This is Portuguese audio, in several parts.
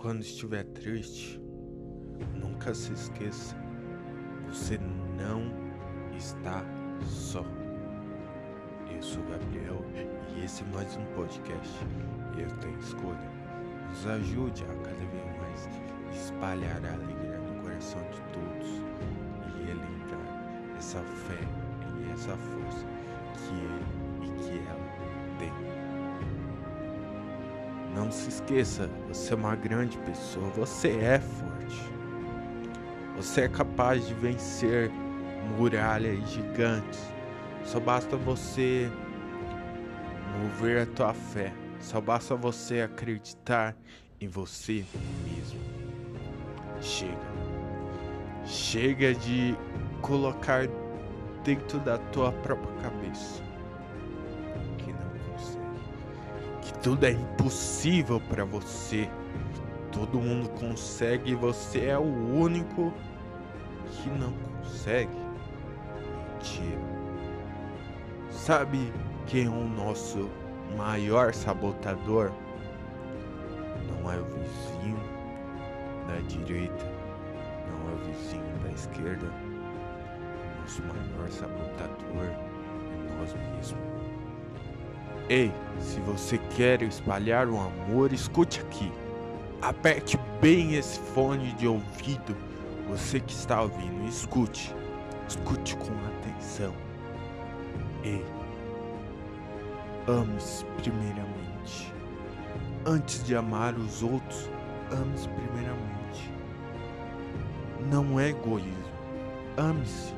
quando estiver triste, nunca se esqueça, você não está só. Eu sou Gabriel e esse é mais um podcast. Eu tenho escolha. Nos ajude a cada vez mais espalhar a alegria no coração de todos e relembrar essa fé e essa força que ele e que ela tem. Não se esqueça, você é uma grande pessoa, você é forte. Você é capaz de vencer muralhas gigantes. Só basta você mover a tua fé. Só basta você acreditar em você mesmo. Chega. Chega de colocar dentro da tua própria cabeça Que tudo é impossível para você. Todo mundo consegue e você é o único que não consegue. Mentira. Sabe quem é o nosso maior sabotador? Não é o vizinho da direita, não é o vizinho da esquerda. Nosso maior sabotador é nós mesmos. Ei, se você quer espalhar o amor, escute aqui. Aperte bem esse fone de ouvido. Você que está ouvindo, escute. Escute com atenção. Ei, ame-se primeiramente. Antes de amar os outros, ame-se primeiramente. Não é egoísmo. Ame-se.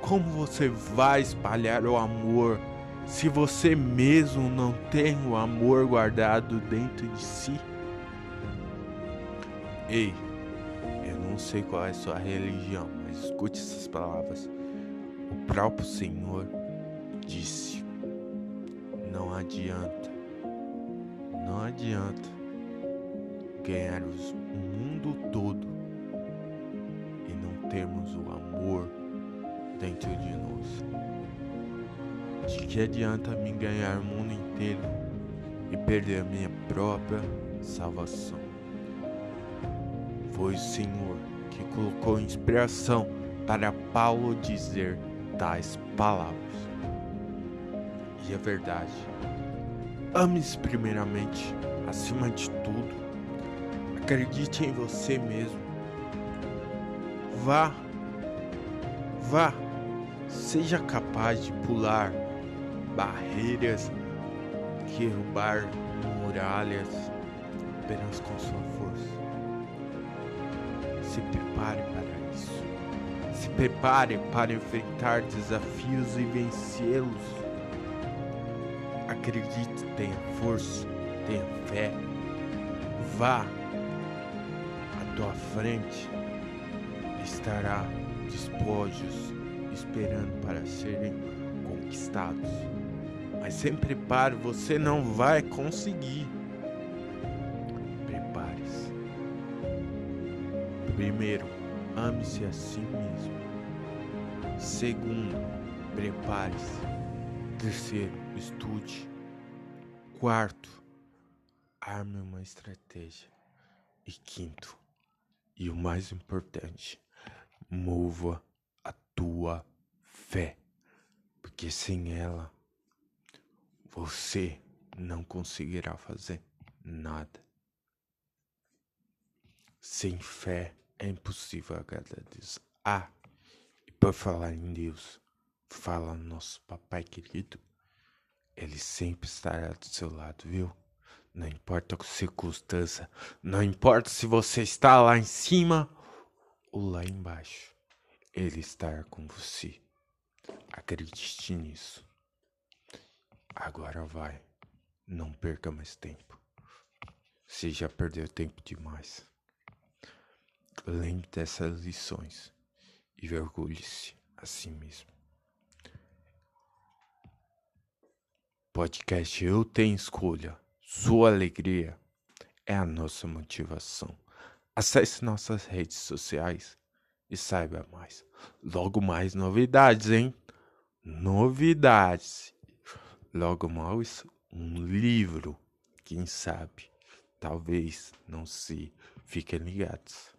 Como você vai espalhar o amor se você mesmo não tem o amor guardado dentro de si? Ei, eu não sei qual é a sua religião, mas escute essas palavras. O próprio Senhor disse: Não adianta, não adianta ganhar o mundo todo e não termos o amor dentro de nós. De que adianta me ganhar o mundo inteiro e perder a minha própria salvação? Foi o Senhor que colocou inspiração para Paulo dizer tais palavras. E é verdade. Ame-se primeiramente, acima de tudo. Acredite em você mesmo. Vá, vá, seja capaz de pular barreiras, derrubar muralhas apenas com sua força. Se prepare para isso. Se prepare para enfrentar desafios e vencê-los. Acredite, tenha força, tenha fé. Vá à tua frente. Estará despojos esperando para serem conquistados. Mas sem preparo você não vai conseguir. Prepare-se. Primeiro, ame-se a si mesmo. Segundo, prepare-se. Terceiro, estude. Quarto, arme uma estratégia. E quinto, e o mais importante, mova a tua fé. Porque sem ela, você não conseguirá fazer nada. Sem fé é impossível agradar Deus. Ah, e por falar em Deus, fala nosso papai querido, ele sempre estará do seu lado, viu? Não importa a circunstância, não importa se você está lá em cima ou lá embaixo, ele estará com você. Acredite nisso. Agora vai. Não perca mais tempo. Você já perdeu tempo demais. Lembre dessas lições e orgulhe-se a si mesmo. Podcast Eu Tenho Escolha. Sua alegria é a nossa motivação. Acesse nossas redes sociais e saiba mais. Logo mais novidades, hein? Novidades. Logo mais um livro, quem sabe? Talvez não se fiquem ligados.